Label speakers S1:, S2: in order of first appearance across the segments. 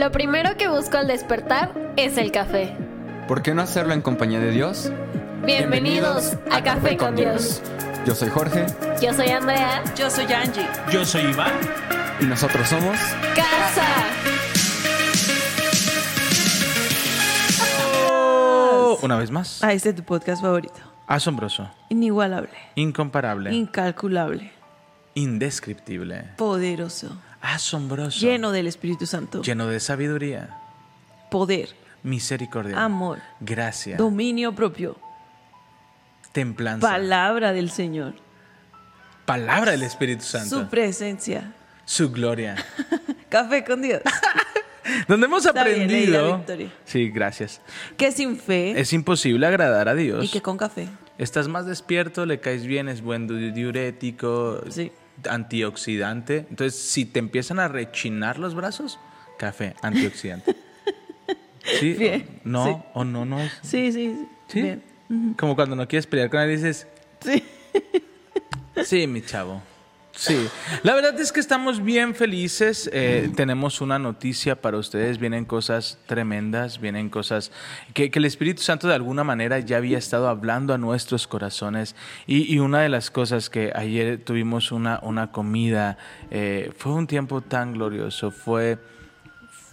S1: Lo primero que busco al despertar es el café.
S2: ¿Por qué no hacerlo en compañía de Dios?
S1: Bienvenidos, a, Café con Dios.
S2: Yo soy Jorge
S1: Yo soy Andrea.
S3: Yo soy Angie.
S4: Yo soy Iván.
S2: y nosotros somos...
S1: Casa.
S4: Una vez más.
S3: Ah, este es tu podcast favorito.
S4: Asombroso,
S3: Inigualable.
S4: incomparable,
S3: Incalculable.
S4: indescriptible,
S3: Poderoso.
S4: Asombroso,
S3: Lleno del Espíritu Santo.
S4: lleno de sabiduría,
S3: Poder.
S4: misericordia,
S3: Amor.
S4: gracia,
S3: Dominio propio.
S4: templanza,
S3: Palabra del Señor.
S4: palabra del Espíritu Santo,
S3: Su presencia.
S4: su gloria.
S3: Café con Dios.
S4: Donde hemos
S3: Está
S4: aprendido. Sí, gracias.
S3: Que sin fe
S4: Es imposible agradar a Dios.
S3: y que con café.
S4: Estás más despierto, le caes bien, es buen di- diurético,
S3: Sí.
S4: Antioxidante. Entonces, si te empiezan a rechinar los brazos, café, antioxidante. ¿Sí?
S3: Bien,
S4: No,
S3: sí.
S4: o no, no es.
S3: Sí, sí. sí.
S4: ¿Sí?
S3: Bien.
S4: Como cuando no quieres pelear con él dices,
S3: Sí.
S4: sí, mi chavo. Sí, la verdad es que estamos bien felices. eh, tenemos una noticia para ustedes. Vienen cosas tremendas, vienen cosas que, el Espíritu Santo de alguna manera ya había estado hablando a nuestros corazones. Y, una de las cosas que ayer tuvimos una, una comida, eh, fue un tiempo tan glorioso, fue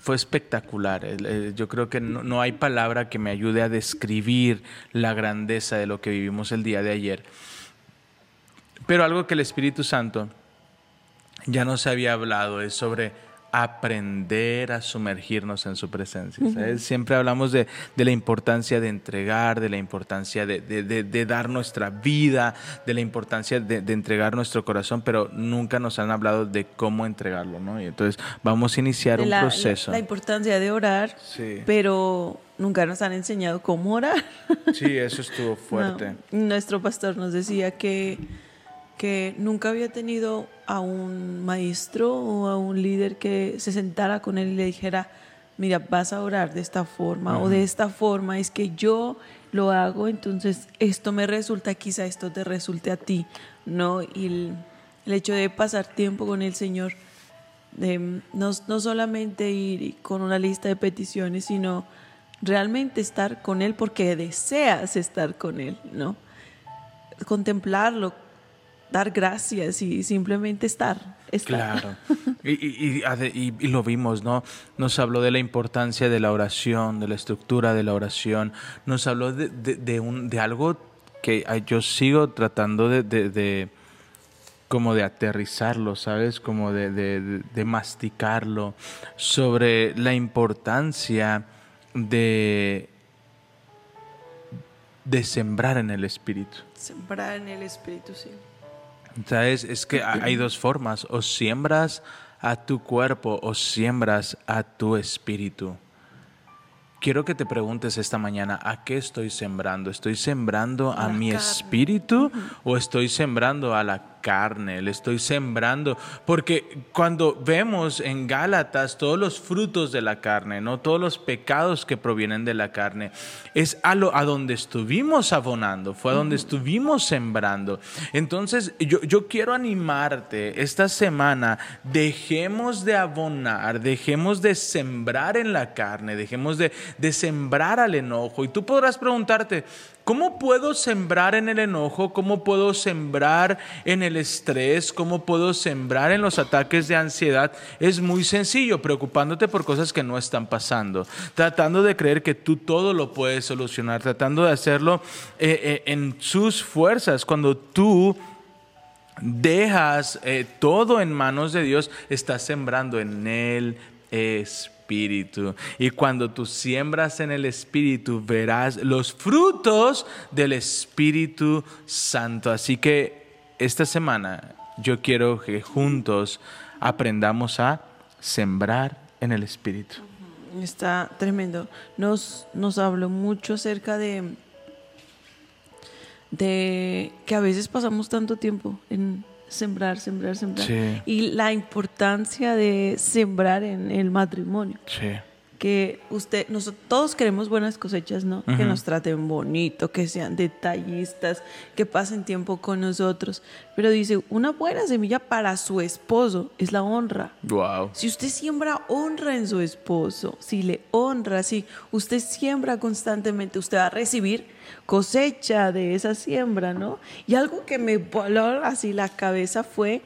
S4: fue espectacular. El- Yo creo que no, no hay palabra que me ayude a describir la grandeza de lo que vivimos el día de ayer. Pero algo que el Espíritu Santo ya nos había hablado es sobre aprender a sumergirnos en su presencia. ¿sabes? Siempre hablamos de, de la importancia de entregar, de la importancia de, de- de- dar nuestra vida, de la importancia de, entregar nuestro corazón, pero nunca nos han hablado de cómo entregarlo. ¿no? Y entonces vamos a iniciar un
S3: la,
S4: proceso.
S3: la importancia de orar,
S4: Sí.
S3: pero nunca nos han enseñado cómo orar.
S4: Sí, eso estuvo fuerte.
S3: No, Nuestro pastor nos decía que, que nunca había tenido a un maestro o a un líder que se sentara con él y le dijera, mira, vas a orar de esta forma o de esta forma, es que yo lo hago, entonces esto me resulta, quizá esto te resulte a ti, ¿no? Y el, el hecho de pasar tiempo con el Señor, de no, no solamente ir con una lista de peticiones, sino realmente estar con Él porque deseas estar con Él, ¿no? Contemplarlo, dar gracias y simplemente estar. estar.
S4: Claro. Y, y- y ade- y- y lo vimos, ¿no? Nos habló de la importancia de la oración, de la estructura de la oración. Nos habló de, de- de un, de algo que yo sigo tratando de, de- como de aterrizarlo, ¿sabes? Como de- de masticarlo. Sobre la importancia de, de sembrar en el Espíritu.
S3: Sembrar en el Espíritu, sí.
S4: ¿Sabes? Es que ha- hay dos formas. O siembras a tu cuerpo o siembras a tu espíritu. Quiero que te preguntes esta mañana, ¿a qué estoy sembrando? ¿Estoy sembrando a,
S3: A la
S4: mi
S3: carne.
S4: espíritu o estoy sembrando a la carne? Le estoy sembrando. Porque cuando vemos en Gálatas todos los frutos de la carne, ¿no? Todos los pecados que provienen de la carne, es a, lo, a donde estuvimos abonando, fue a donde estuvimos sembrando. Entonces, yo, yo quiero animarte esta semana, dejemos de abonar, dejemos de sembrar en la carne, dejemos de, de sembrar al enojo. Y tú podrás preguntarte, ¿cómo puedo sembrar en el enojo? ¿Cómo puedo sembrar en el estrés? ¿Cómo puedo sembrar en los ataques de ansiedad? Es muy sencillo, preocupándote por cosas que no están pasando, tratando de creer que tú todo lo puedes solucionar, tratando de hacerlo eh, eh, en sus fuerzas. Cuando tú dejas eh, todo en manos de Dios, estás sembrando en el Espíritu. Y cuando tú siembras en el Espíritu, verás los frutos del Espíritu Santo. Así que esta semana yo quiero que juntos aprendamos a sembrar en el Espíritu.
S3: Está tremendo. Nos, nos habló mucho acerca de, de que a veces pasamos tanto tiempo en sembrar, sembrar, sembrar.
S4: Sí.
S3: Y la importancia de sembrar en el matrimonio.
S4: Sí.
S3: Que usted, nosotros todos queremos buenas cosechas, ¿no? Que nos traten bonito, que sean detallistas, que pasen tiempo con nosotros. Pero dice, una buena semilla para su esposo es la honra.
S4: Wow.
S3: Si usted siembra honra en su esposo, si le honra, si usted siembra constantemente, usted va a recibir cosecha de esa siembra, ¿no? Y algo que me voló así la cabeza fue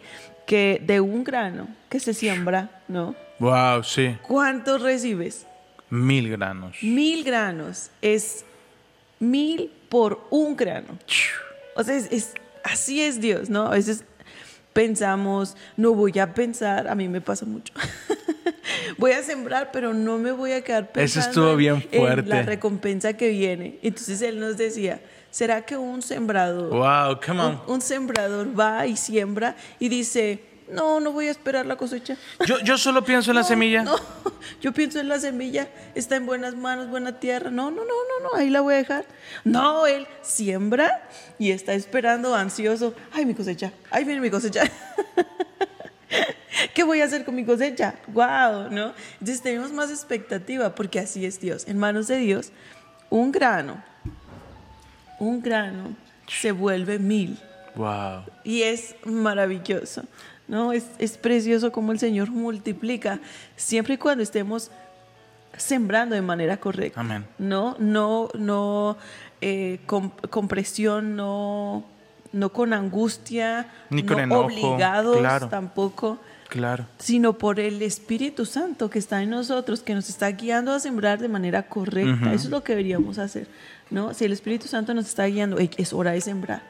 S3: que de un grano que se siembra, ¿no?
S4: Wow, sí.
S3: ¿Cuántos recibes?
S4: Mil granos.
S3: Mil granos es mil por un grano. O sea, es, es- así es Dios, ¿no? A veces pensamos, no voy a pensar, a mí me pasa mucho. voy a sembrar, pero no me voy a quedar pensando
S4: estuvo
S3: en-
S4: bien
S3: en
S4: fuerte.
S3: la recompensa que viene. Entonces él nos decía, ¿será que un sembrador
S4: Wow, come on.
S3: un, un sembrador va y siembra y dice, no, no voy a esperar la cosecha?
S4: Yo, yo solo pienso en la semilla.
S3: No, yo pienso en la semilla, está en buenas manos, buena tierra. No, no, no, no, no, ahí la voy a dejar. No, él siembra y está esperando ansioso. Ay, mi cosecha, ahí viene mi cosecha. ¿Qué voy a hacer con mi cosecha? ¡Wow! ¿no? Entonces tenemos más expectativa porque así es Dios. En manos de Dios, un grano, un grano se vuelve mil.
S4: Wow.
S3: Y es maravilloso, ¿no? Es, es precioso como el Señor multiplica, siempre y cuando estemos sembrando de manera correcta.
S4: Amén.
S3: No, no, no eh, con, con presión, no, no con angustia,
S4: Ni con
S3: no
S4: enojo,
S3: obligados
S4: claro.
S3: tampoco,
S4: Claro.
S3: sino por el Espíritu Santo que está en nosotros, que nos está guiando a sembrar de manera correcta. Eso es lo que deberíamos hacer, ¿no? Si el Espíritu Santo nos está guiando, "Ey, es hora de sembrar.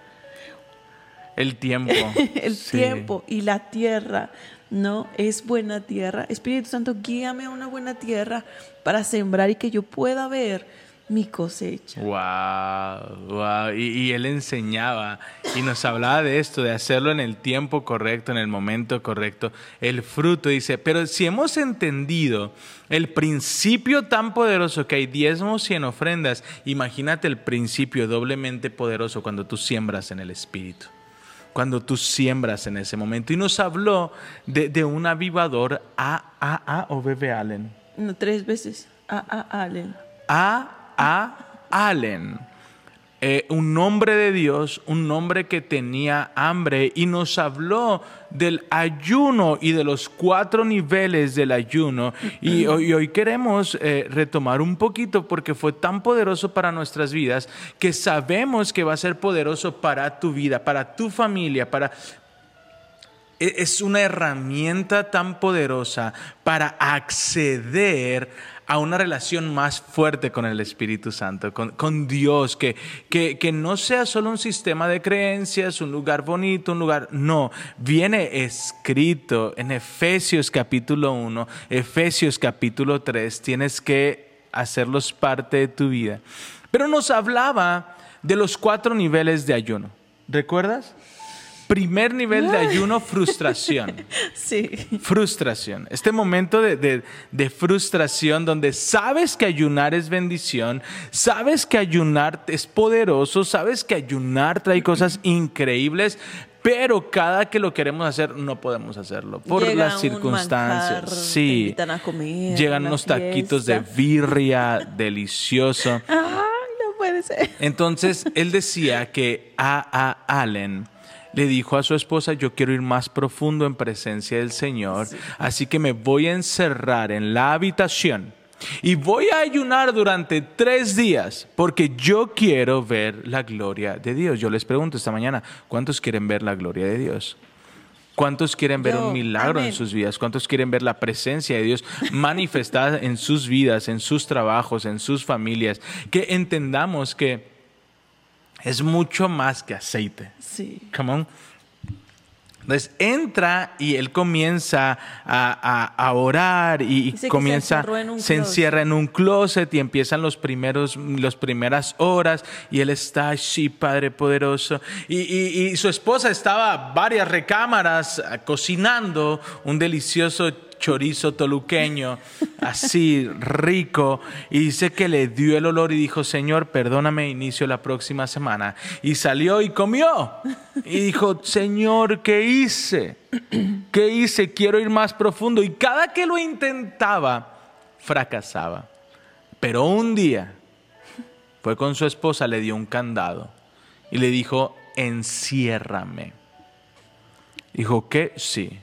S4: El tiempo.
S3: el
S4: Sí.
S3: tiempo y la tierra, ¿no? Es buena tierra. Espíritu Santo, guíame a una buena tierra para sembrar y que yo pueda ver mi cosecha.
S4: Wow, wow. Y, y él enseñaba y nos hablaba de esto, de hacerlo en el tiempo correcto, en el momento correcto. El fruto dice, pero si hemos entendido el principio tan poderoso que hay diezmos y en ofrendas, imagínate el principio doblemente poderoso cuando tú siembras en el Espíritu. Cuando tú siembras en ese momento. Y nos habló de, de un avivador A, A, A o B.B. Allen.
S3: No, tres veces. A, a, Allen.
S4: A. A. Allen. Eh, un hombre de Dios, un hombre que tenía hambre y nos habló del ayuno y de los cuatro niveles del ayuno. Y hoy, queremos eh, retomar un poquito porque fue tan poderoso para nuestras vidas que sabemos que va a ser poderoso para tu vida, para tu familia, para, es una herramienta tan poderosa para acceder a una relación más fuerte con el Espíritu Santo, con, con Dios, que, que, que no sea solo un sistema de creencias, un lugar bonito, un lugar... No, viene escrito en Efesios capítulo 1, Efesios capítulo 3, tienes que hacerlos parte de tu vida. Pero nos hablaba de los cuatro niveles de ayuno. ¿Recuerdas? Primer nivel de ayuno, frustración.
S3: Sí.
S4: Frustración. Este momento de, de- de frustración donde sabes que ayunar es bendición, sabes que ayunar es poderoso, sabes que ayunar trae cosas increíbles, pero cada que lo queremos hacer no podemos hacerlo por
S3: Llega
S4: las
S3: un
S4: circunstancias.
S3: manjar, te
S4: sí.
S3: invitan a comer,
S4: Llegan unos taquitos de birria delicioso.
S3: Ay, no puede ser.
S4: Entonces él decía que a, a Allen le dijo a su esposa, yo quiero ir más profundo en presencia del Señor, así que me voy a encerrar en la habitación y voy a ayunar durante tres días porque yo quiero ver la gloria de Dios. Yo les pregunto esta mañana, ¿cuántos quieren ver la gloria de Dios? ¿Cuántos quieren ver
S3: Yo,
S4: un milagro en sus vidas? ¿Cuántos quieren ver la presencia de Dios manifestada en sus vidas, en sus trabajos, en sus familias? Que entendamos que es mucho más que aceite.
S3: Sí.
S4: Come on. Entonces entra y él comienza a, a- a orar y,
S3: se
S4: comienza,
S3: en
S4: se encierra en un closet y empiezan los primeros, las primeras horas y él está así, Padre poderoso. Y, y- y su esposa estaba a varias recámaras eh, cocinando un delicioso chorizo toluqueño, así rico, y dice que le dio el olor y dijo, Señor, perdóname, inicio la próxima semana. Y salió y comió. Y dijo, Señor, ¿qué hice? ¿Qué hice? Quiero ir más profundo. Y cada que lo intentaba, fracasaba. Pero un día fue con su esposa, le dio un candado y le dijo, enciérrame. Dijo que sí,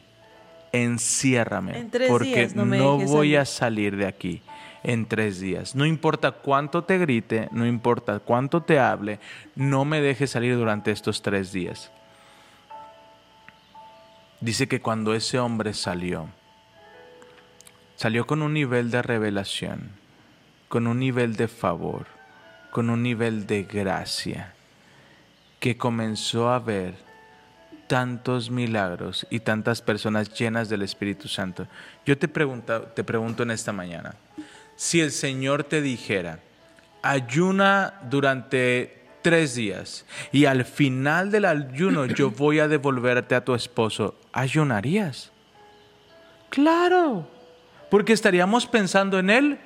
S4: enciérrame,
S3: En
S4: porque
S3: días no
S4: voy
S3: salir".
S4: a salir de aquí en tres días. No importa cuánto te grite, no importa cuánto te hable, no me dejes salir durante estos tres días. Dice que cuando ese hombre salió, salió con un nivel de revelación, con un nivel de favor, con un nivel de gracia, que comenzó a ver tantos milagros y tantas personas llenas del Espíritu Santo. Yo te pregunto, te pregunto en esta mañana, si el Señor te dijera, ayuna durante tres días y al final del ayuno yo voy a devolverte a tu esposo, ¿ayunarías? Claro, porque estaríamos pensando en el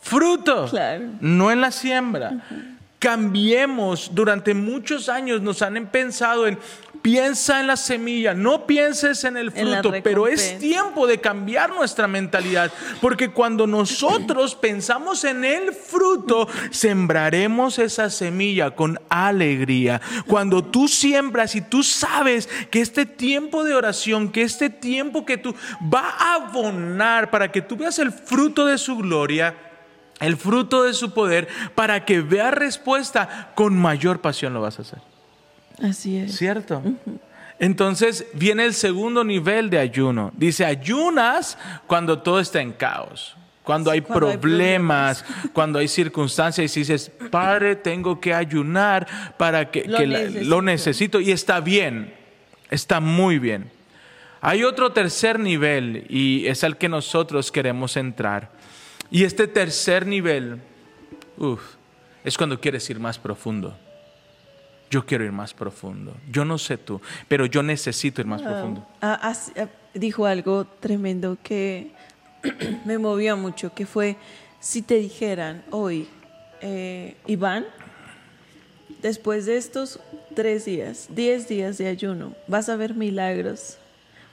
S4: fruto,
S3: Claro.
S4: no en la siembra. Cambiemos, durante muchos años nos han pensado en piensa en la semilla, no pienses en el
S3: En
S4: fruto, pero es tiempo de cambiar nuestra mentalidad, porque cuando nosotros pensamos en el fruto, sembraremos esa semilla con alegría. Cuando tú siembras y tú sabes que este tiempo de oración, que este tiempo que tú va a abonar para que tú veas el fruto de su gloria, el fruto de su poder, para que veas respuesta, con mayor pasión lo vas a hacer.
S3: Así es.
S4: ¿Cierto? Entonces viene el segundo nivel de ayuno. Dice, ayunas cuando todo está en caos. Cuando hay
S3: cuando hay
S4: problemas, cuando hay circunstancias y dices, Padre, tengo que ayunar para que,
S3: Lo
S4: que la-
S3: necesito.
S4: lo necesito y está bien, está muy bien. Hay otro tercer nivel y es al que nosotros queremos entrar. Y este tercer nivel, uf, es cuando quieres ir más profundo. Yo quiero ir más profundo. Yo no sé tú, pero yo necesito ir más profundo.
S3: Ah, ah, dijo algo tremendo que me movió mucho, que fue, si te dijeran hoy, eh, Iván, después de estos tres días, diez días de ayuno, vas a ver milagros,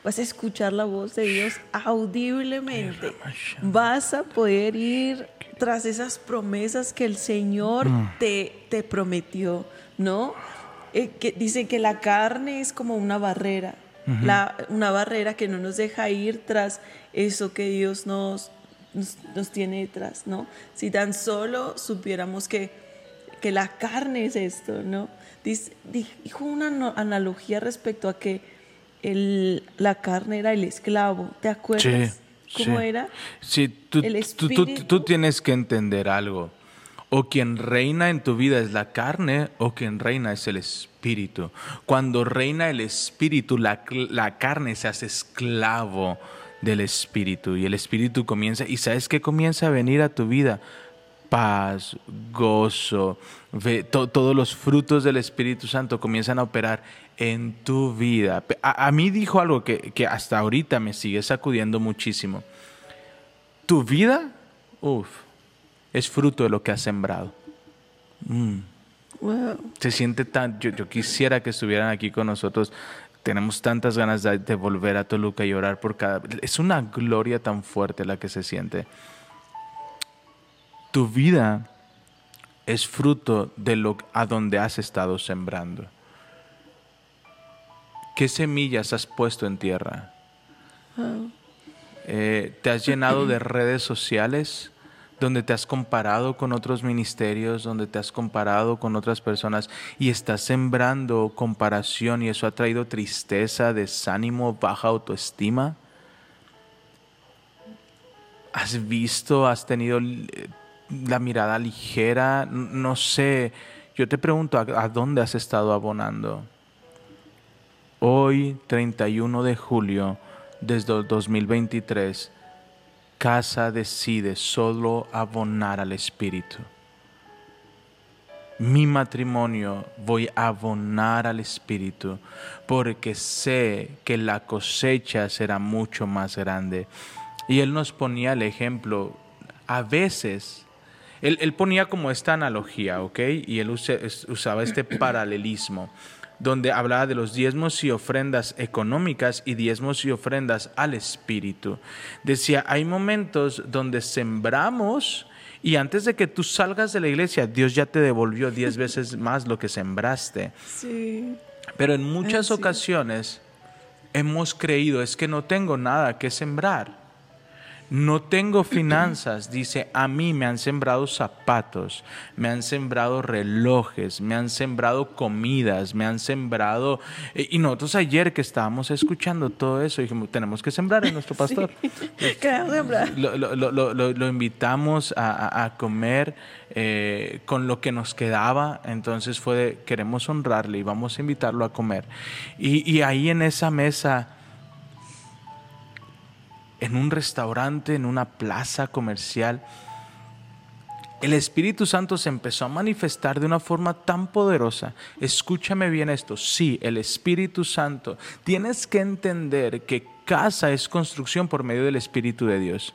S3: vas a escuchar la voz de Dios audiblemente, vas a poder ir tras esas promesas que el Señor te, te prometió, ¿no? Eh, que dice que la carne es como una barrera, la- una barrera que no nos deja ir tras eso que Dios nos, nos, nos tiene detrás, ¿no? Si tan solo supiéramos que, que la carne es esto, ¿no? Dice- dijo una no- analogía respecto a que el, la carne era el esclavo, ¿te acuerdas? ¿Cómo
S4: sí.
S3: era?
S4: Sí, tú, tú tienes que entender algo. O quien reina en tu vida es la carne o quien reina es el espíritu. Cuando reina el espíritu, la, la carne se hace esclavo del espíritu y el espíritu comienza, y sabes que comienza a venir a tu vida paz, gozo, todos los frutos del Espíritu Santo comienzan a operar en tu vida. A, a mí dijo algo que, que hasta ahorita me sigue sacudiendo muchísimo. Tu vida, uff, es fruto de lo que has sembrado. Mm.
S3: Wow.
S4: Se siente tan, yo, yo quisiera que estuvieran aquí con nosotros. Tenemos tantas ganas de, de volver a Toluca y orar por cada... Es una gloria tan fuerte la que se siente. Tu vida es fruto de lo a donde has estado sembrando. ¿Qué semillas has puesto en tierra? Eh, ¿Te has llenado de redes sociales donde te has comparado con otros ministerios, donde te has comparado con otras personas y estás sembrando comparación y eso ha traído tristeza, desánimo, baja autoestima? ¿Has visto, has tenido eh, la mirada ligera? No sé, yo te pregunto, ¿a, dónde has estado abonando? Hoy, 31 de julio, desde el 2023, Casa decide solo abonar al Espíritu. Mi matrimonio voy a abonar al Espíritu porque sé que la cosecha será mucho más grande. Y él nos ponía el ejemplo, a veces, él, él ponía como esta analogía, ¿ok? Y él usaba este paralelismo. Donde hablaba de los diezmos y ofrendas económicas y diezmos y ofrendas al Espíritu. Decía, hay momentos donde sembramos y antes de que tú salgas de la iglesia, Dios ya te devolvió diez veces más lo que sembraste.
S3: Sí.
S4: Pero en muchas
S3: Así
S4: ocasiones hemos creído, es que no tengo nada que sembrar. No tengo finanzas, dice, a mí me han sembrado zapatos, me han sembrado relojes, me han sembrado comidas, me han sembrado... eh, Y nosotros ayer que estábamos escuchando todo eso, dijimos, tenemos que sembrar en nuestro pastor.
S3: Sembrar.
S4: Lo, lo- lo- invitamos a comer eh, con lo que nos quedaba, entonces fue de, queremos honrarle y vamos a invitarlo a comer. Y, y ahí en esa mesa, en un restaurante, en una plaza comercial, el Espíritu Santo se empezó a manifestar de una forma tan poderosa. Escúchame bien esto. Sí, el Espíritu Santo. Tienes que entender que casa es construcción por medio del Espíritu de Dios.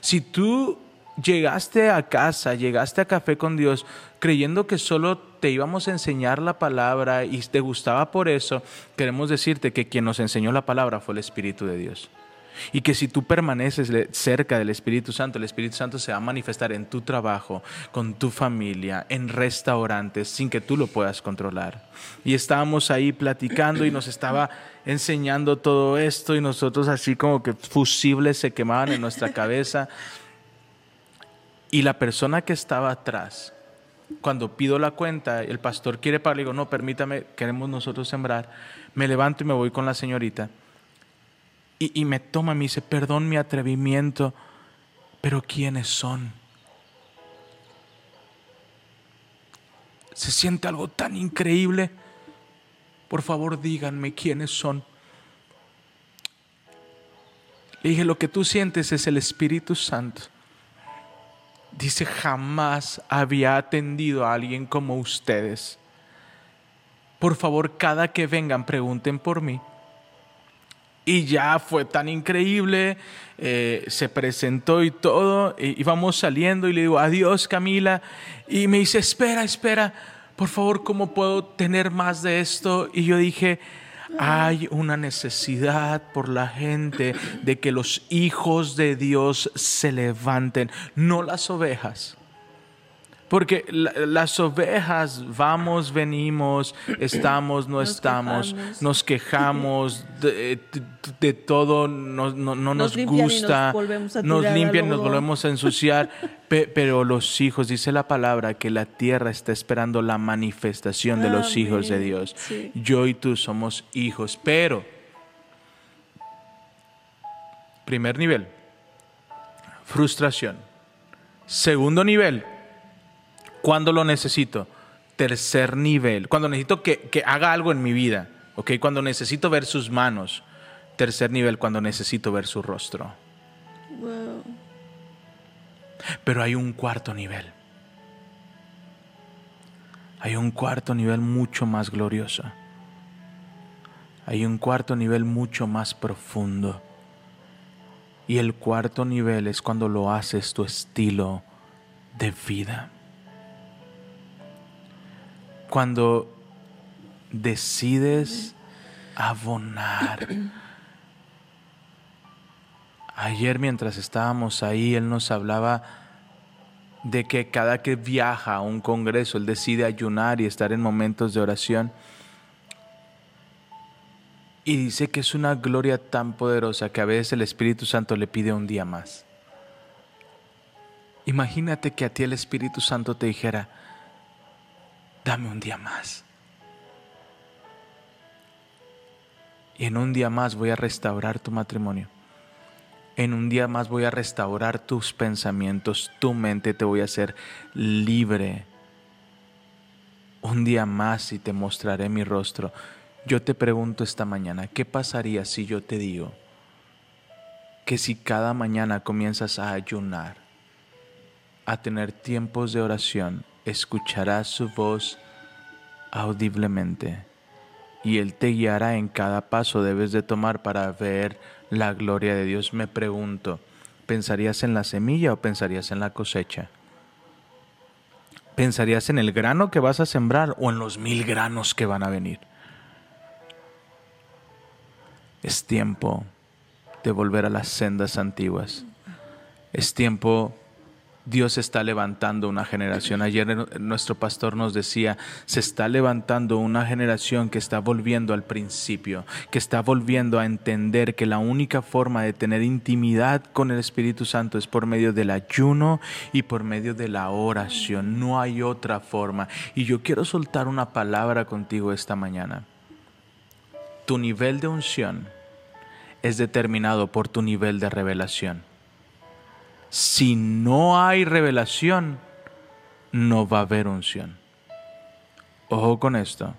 S4: Si tú llegaste a casa, llegaste a café con Dios creyendo que solo te íbamos a enseñar la palabra y te gustaba por eso, queremos decirte que quien nos enseñó la palabra fue el Espíritu de Dios. Y que si tú permaneces cerca del Espíritu Santo, el Espíritu Santo se va a manifestar en tu trabajo, con tu familia, en restaurantes, sin que tú lo puedas controlar. Y estábamos ahí platicando y nos estaba enseñando todo esto y nosotros así como que fusibles se quemaban en nuestra cabeza. Y la persona que estaba atrás, cuando pido la cuenta, el pastor quiere pagar, le digo, no, permítame, queremos nosotros sembrar. Me levanto y me voy con la señorita. Y, me toma, me dice, perdón mi atrevimiento, pero ¿quiénes son? Se siente algo tan increíble. Por favor, díganme quiénes son. Le dije, lo que tú sientes es el Espíritu Santo. Dice, jamás había atendido a alguien como ustedes. Por favor, cada que vengan, pregunten por mí. Y ya fue tan increíble, eh, se presentó y todo, y íbamos saliendo y le digo, adiós Camila, y me dice, espera, espera, por favor, ¿cómo puedo tener más de esto? Y yo dije, hay una necesidad por la gente de que los hijos de Dios se levanten, no las ovejas. Porque la- las ovejas vamos, venimos, estamos, no
S3: Nos
S4: estamos,
S3: quejamos.
S4: nos quejamos de, de- de todo, no, no- no nos,
S3: Nos limpian y nos
S4: gusta,
S3: volvemos a
S4: nos
S3: al
S4: limpian, nos volvemos a ensuciar. Pe- pero los hijos, dice la palabra, que la tierra está esperando la manifestación de los hijos de. Dios.
S3: Sí.
S4: Yo y tú somos hijos, pero, primer nivel, frustración. Segundo nivel, cuando lo necesito. Tercer nivel, cuando necesito que, que haga algo en mi vida, ¿ok? Cuando necesito ver sus manos. Tercer nivel, cuando necesito ver su rostro.
S3: Wow.
S4: Pero hay un cuarto nivel. Hay un cuarto nivel mucho más glorioso. Hay un cuarto nivel mucho más profundo. Y el cuarto nivel es cuando lo haces tu estilo de vida. Cuando decides abonar. Ayer mientras estábamos ahí, él nos hablaba de que cada que viaja a un congreso, él decide ayunar y estar en momentos de oración. Y dice que es una gloria tan poderosa que a veces el Espíritu Santo le pide un día más. Imagínate que a ti el Espíritu Santo te dijera, dame un día más. Y en un día más voy a restaurar tu matrimonio. En un día más voy a restaurar tus pensamientos, tu mente, te voy a hacer libre. Un día más y te mostraré mi rostro. Yo te pregunto esta mañana, ¿qué pasaría si yo te digo que si cada mañana comienzas a ayunar, a tener tiempos de oración, escucharás su voz audiblemente y Él te guiará en cada paso debes de tomar para ver la gloria de Dios. Me pregunto, ¿pensarías en la semilla o pensarías en la cosecha? ¿Pensarías en el grano que vas a sembrar o en los mil granos que van a venir? Es tiempo de volver a las sendas antiguas. Es tiempo Dios está levantando una generación. Ayer nuestro pastor nos decía, se está levantando una generación que está volviendo al principio, que está volviendo a entender que la única forma de tener intimidad con el Espíritu Santo es por medio del ayuno y por medio de la oración. No hay otra forma. Y yo quiero soltar una palabra contigo esta mañana. Tu nivel de unción es determinado por tu nivel de revelación si no hay revelación, no va a haber unción. Ojo con esto.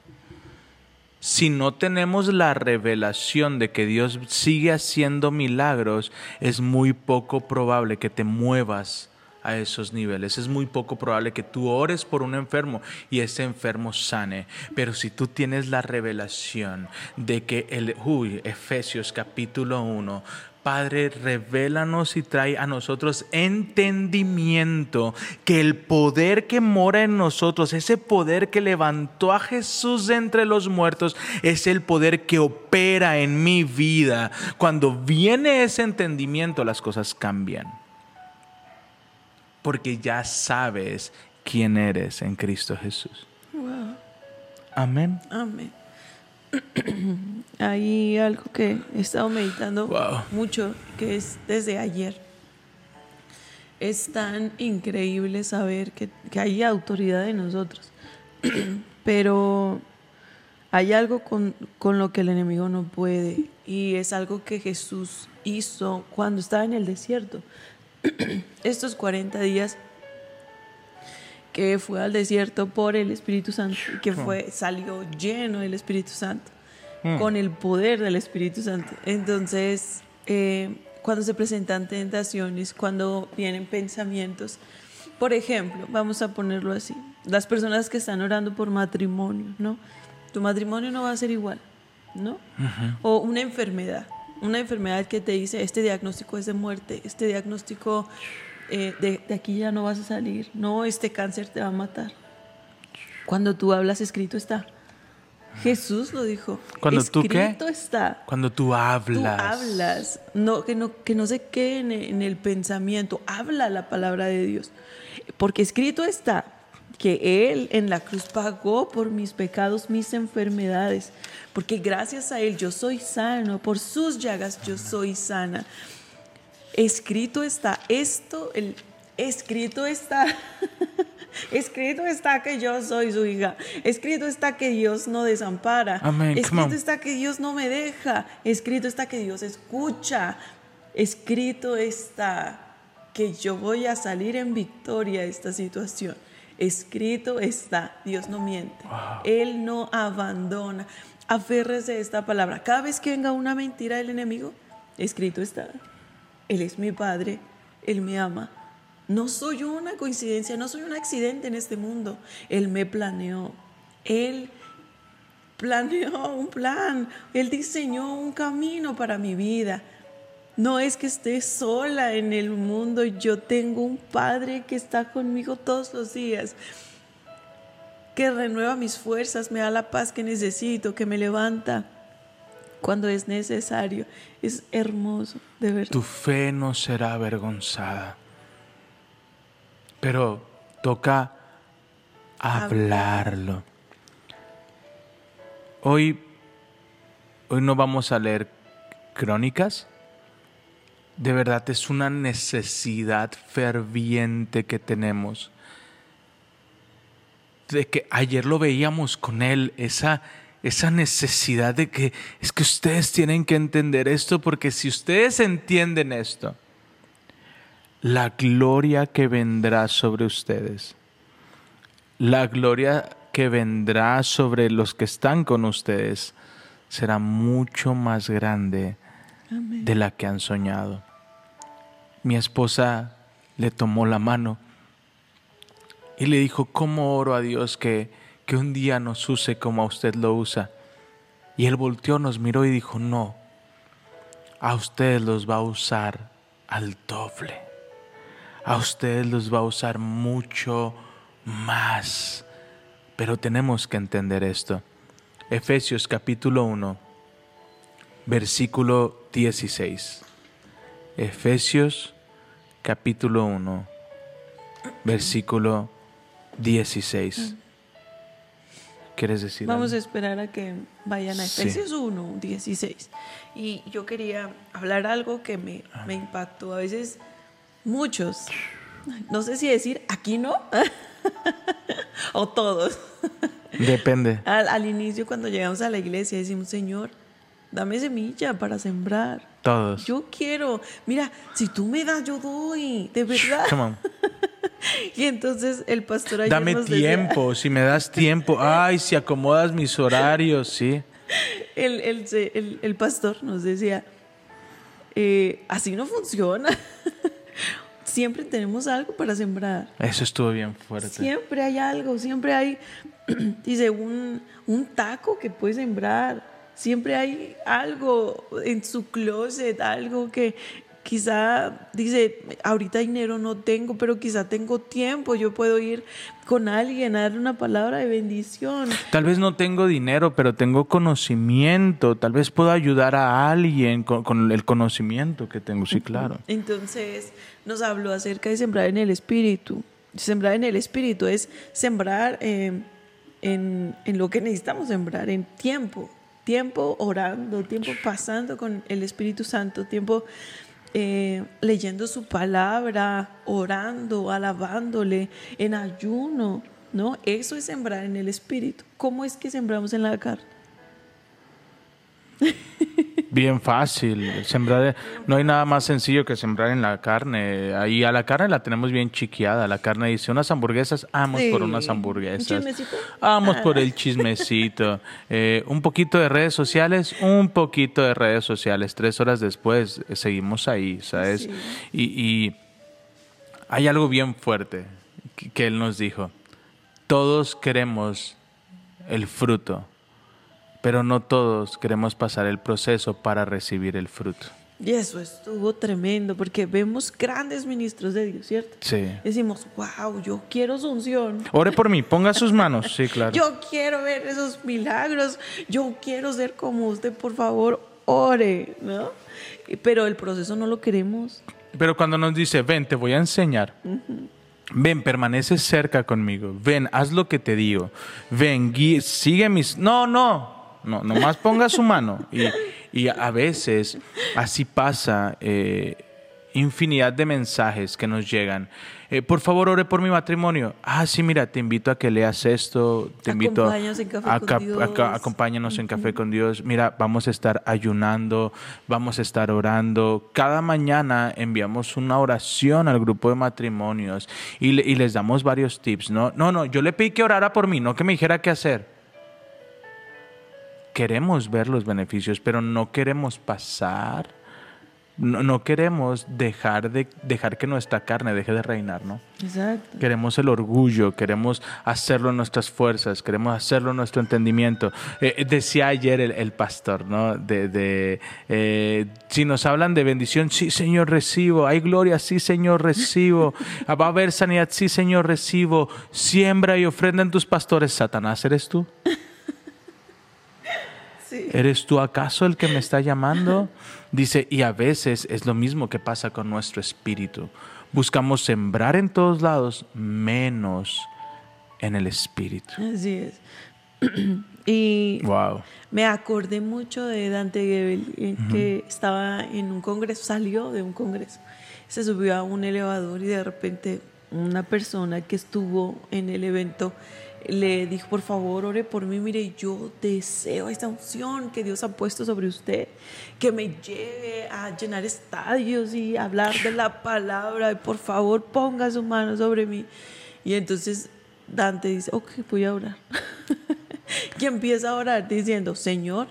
S4: Si no tenemos la revelación de que Dios sigue haciendo milagros, es muy poco probable que te muevas a esos niveles. Es muy poco probable que tú ores por un enfermo y ese enfermo sane. Pero si tú tienes la revelación de que el, uy, Efesios capítulo 1, Padre, revélanos y trae a nosotros entendimiento que el poder que mora en nosotros, ese poder que levantó a Jesús de entre los muertos, es el poder que opera en mi vida. Cuando viene ese entendimiento, las cosas cambian. Porque ya sabes quién eres en Cristo Jesús. Amén.
S3: Amén. Hay algo que he estado meditando mucho, que es desde ayer. Es tan increíble saber que, hay autoridad en nosotros, pero hay algo con, con lo que el enemigo no puede y es algo que Jesús hizo cuando estaba en el desierto. Estos 40 días que fue al desierto por el Espíritu Santo y que fue, salió lleno del Espíritu Santo, hmm. con el poder del Espíritu Santo. Entonces, eh, cuando se presentan tentaciones, cuando vienen pensamientos, por ejemplo, vamos a ponerlo así, las personas que están orando por matrimonio, ¿no? Tu matrimonio no va a ser igual, ¿no? O una enfermedad, una enfermedad que te dice, este diagnóstico es de muerte, este diagnóstico eh, de, aquí ya no vas a salir, no, este cáncer te va a matar. Cuando tú hablas, escrito está. Jesús lo dijo.
S4: Cuando
S3: escrito
S4: tú qué?
S3: está.
S4: Cuando tú hablas.
S3: Tú hablas. No, que, no, que no se quede en, en el pensamiento. Habla la palabra de Dios. Porque escrito está que Él en la cruz pagó por mis pecados, mis enfermedades. Porque gracias a Él yo soy sano. Por sus llagas yo soy sana escrito está esto, el, escrito está, escrito está que yo soy su hija, escrito está que Dios no desampara, escrito está que Dios no me deja, escrito está que Dios escucha, escrito está que yo voy a salir en victoria de esta situación. Escrito está, Dios no miente, Él no abandona. Aférrese de esta palabra. Cada vez que venga una mentira del enemigo, escrito está. Él es mi Padre, Él me ama. No soy una coincidencia, no soy un accidente en este mundo. Él me planeó. Él planeó un plan. Él diseñó un camino para mi vida. No es que esté sola en el mundo. Yo tengo un Padre que está conmigo todos los días. Que renueva mis fuerzas, me da la paz que necesito, que me levanta cuando es necesario. Es hermoso, de verdad.
S4: Tu fe no será avergonzada. Pero toca hablarlo. Hoy, hoy no vamos a leer crónicas. De verdad es una necesidad ferviente que tenemos. De que ayer lo veíamos con él, esa esa necesidad de que es que ustedes tienen que entender esto, porque si ustedes entienden esto, la gloria que vendrá sobre ustedes, la gloria que vendrá sobre los que están con ustedes, será mucho más grande de la que han soñado. Mi esposa le tomó la mano y le dijo, ¿cómo oro a Dios que que un día nos use como a usted lo usa. Y él volteó, nos miró y dijo, no, a ustedes los va a usar al doble. A ustedes los va a usar mucho más. Pero tenemos que entender esto. Efesios capítulo 1, versículo 16. Efesios capítulo 1, versículo 16. ¿Quieres decir?
S3: Vamos a esperar a que vayan a
S4: Sí.
S3: Efesios 1, 16. Y yo quería hablar algo que me, me impactó. A veces muchos, no sé si decir aquí no, o todos.
S4: Depende.
S3: Al, al inicio cuando llegamos a la iglesia decimos, Señor, dame semilla para sembrar.
S4: Todos.
S3: Yo quiero, mira, si tú me das, yo doy, de verdad.
S4: Come on.
S3: Y entonces el pastor ayer
S4: Dame
S3: nos decía-
S4: tiempo, si me das tiempo. Ay, si acomodas mis horarios, sí.
S3: el, el- el pastor nos decía, eh, así no funciona. Siempre tenemos algo para sembrar.
S4: Eso estuvo bien fuerte.
S3: Siempre hay algo, siempre hay, dice, un, un taco que puede sembrar. Siempre hay algo en su closet, algo que quizá dice, ahorita dinero no tengo, pero quizá tengo tiempo, yo puedo ir con alguien a darle una palabra de bendición.
S4: Tal vez no tengo dinero, pero tengo conocimiento. Tal vez puedo ayudar a alguien con, con el conocimiento que tengo. Sí, claro.
S3: Entonces nos habló acerca de sembrar en el espíritu. Sembrar en el espíritu es sembrar eh, en, en lo que necesitamos sembrar, en tiempo. Tiempo orando, tiempo pasando con el Espíritu Santo, tiempo eh, leyendo su palabra, orando, alabándole, en ayuno, ¿no? Eso es sembrar en el espíritu. ¿Cómo es que sembramos en la carne?
S4: Bien fácil. Sembrar, no hay nada más sencillo que sembrar en la carne. Ahí a la carne la tenemos bien chiqueada. La carne dice unas hamburguesas, vamos por unas
S3: ¿Un
S4: hamburguesas. Vamos por
S3: Ah.
S4: el chismecito. Eh, un poquito de redes sociales, un poquito de redes sociales. Tres horas después eh, seguimos ahí, ¿sabes?
S3: Sí.
S4: Y, y hay algo bien fuerte que, que él nos dijo. Todos queremos el fruto, pero no todos queremos pasar el proceso para recibir el fruto.
S3: Y eso estuvo tremendo porque vemos grandes ministros de Dios, ¿cierto?
S4: Sí.
S3: Decimos, wow, yo quiero su unción.
S4: Ore por mí, ponga sus manos. Sí, claro.
S3: Yo quiero ver esos milagros. Yo quiero ser como usted, por favor, ore, ¿no? Pero el proceso no lo queremos.
S4: Pero cuando nos dice, ven, te voy a enseñar. Ven, permanece cerca conmigo. Ven, haz lo que te digo. Ven, sigue mis... No, no. No, nomás ponga su mano. Y, y a veces así pasa eh, infinidad de mensajes que nos llegan. Eh, por favor, ore por mi matrimonio. Ah, sí, mira, te invito a que leas esto. Te invito a,
S3: Acompáñanos en Café
S4: a acompáñanos en Café con Dios. Mira, vamos a estar ayunando, vamos a estar orando. Cada mañana enviamos una oración al grupo de matrimonios y, le- y les damos varios tips. No, no, no, yo le pedí que orara por mí, no que me dijera qué hacer. Queremos ver los beneficios, pero no queremos pasar. No, no queremos dejar, de, dejar que nuestra carne deje de reinar, ¿no?
S3: Exacto.
S4: Queremos el orgullo, queremos hacerlo en nuestras fuerzas, queremos hacerlo en nuestro entendimiento. Eh, eh, decía ayer el, el pastor, ¿no? De, de, eh, si nos hablan de bendición, sí, Señor, recibo. Hay gloria, sí, Señor, recibo. Va a haber sanidad, sí, Señor, recibo. Siembra y ofrenda en tus pastores. Satanás, ¿eres tú?
S3: Sí.
S4: ¿Eres tú acaso el que me está llamando? Dice, y a veces es lo mismo que pasa con nuestro espíritu. Buscamos sembrar en todos lados, menos en el espíritu.
S3: Así es. y
S4: Wow.
S3: me acordé mucho de Dante Gebel, eh, que estaba en un congreso, salió de un congreso, se subió a un elevador y de repente una persona que estuvo en el evento le dijo, por favor, ore por mí, mire, yo deseo esta unción que Dios ha puesto sobre usted, que me lleve a llenar estadios y hablar de la palabra, y por favor, ponga su mano sobre mí. Y entonces Dante dice, ok, voy a orar. y empieza a orar diciendo, Señor,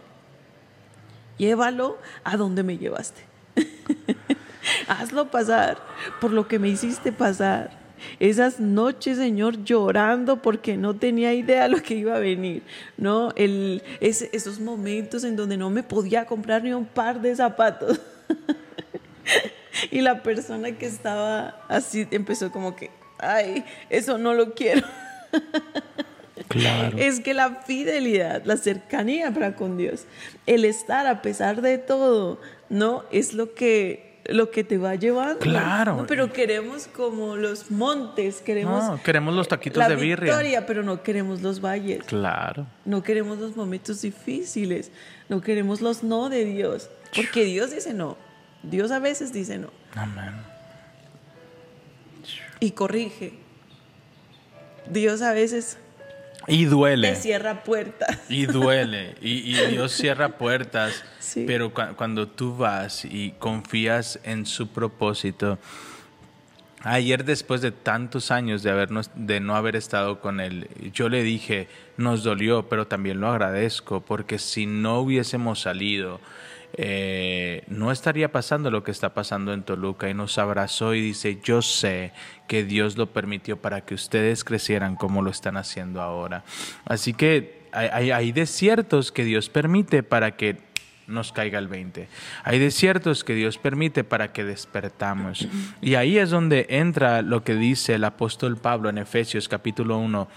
S3: llévalo a donde me llevaste. Hazlo pasar por lo que me hiciste pasar. Esas noches, Señor, llorando porque no tenía idea lo que iba a venir, ¿no? El, ese- esos momentos en donde no me podía comprar ni un par de zapatos. y la persona que estaba así empezó como que, ay, eso no lo quiero.
S4: Claro.
S3: Es que la fidelidad, la cercanía para con Dios, el estar a pesar de todo, ¿no? Es lo que lo que te va llevando.
S4: Claro.
S3: ¿no? Pero queremos como los montes, queremos
S4: No, queremos los taquitos
S3: la
S4: de birria.
S3: victoria, pero no queremos los valles.
S4: Claro.
S3: No queremos los momentos difíciles, no queremos los no de Dios, porque Dios dice no. Dios a veces dice no
S4: Amén.
S3: y corrige. Dios a veces
S4: Y duele.
S3: te cierra puertas.
S4: Y duele, y, y Dios cierra puertas,
S3: Sí.
S4: pero cua- cuando tú vas y confías en su propósito, ayer después de tantos años de, habernos, de no haber estado con Él, yo le dije, nos dolió, pero también lo agradezco, porque si no hubiésemos salido, eh, no estaría pasando lo que está pasando en Toluca y nos abrazó y dice, yo sé que Dios lo permitió para que ustedes crecieran como lo están haciendo ahora. Así que hay, hay- desiertos que Dios permite para que nos caiga el 20. Hay desiertos que Dios permite para que despertamos. Y ahí es donde entra lo que dice el apóstol Pablo en Efesios capítulo 1,